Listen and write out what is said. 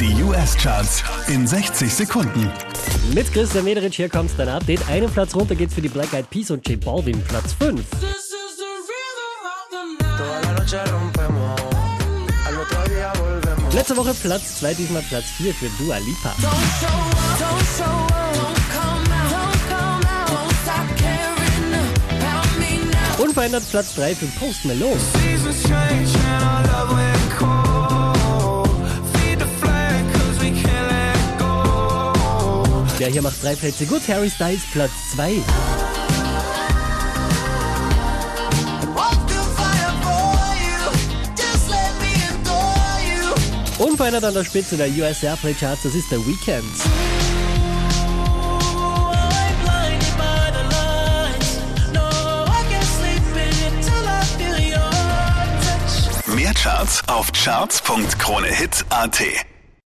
Die US-Charts in 60 Sekunden. Mit Christian Mederich, hier kommt dein Update. Einen Platz runter geht's für die Black Eyed Peas und J Balvin, Platz 5. This is the rhythm of the night. Toda la noche rompemos, al otro día volvemos. Letzte Woche Platz 2, diesmal Platz 4 für Dua Lipa. Unverändert Platz 3 für Post Malone. Der hier macht drei Plätze gut. Harry Styles, Platz 2. Walk the fire for you. Just let me adore you. Unverändert an der Spitze der US Airplay Charts, das ist der Weekend. Mehr Charts auf charts.kronehit.at.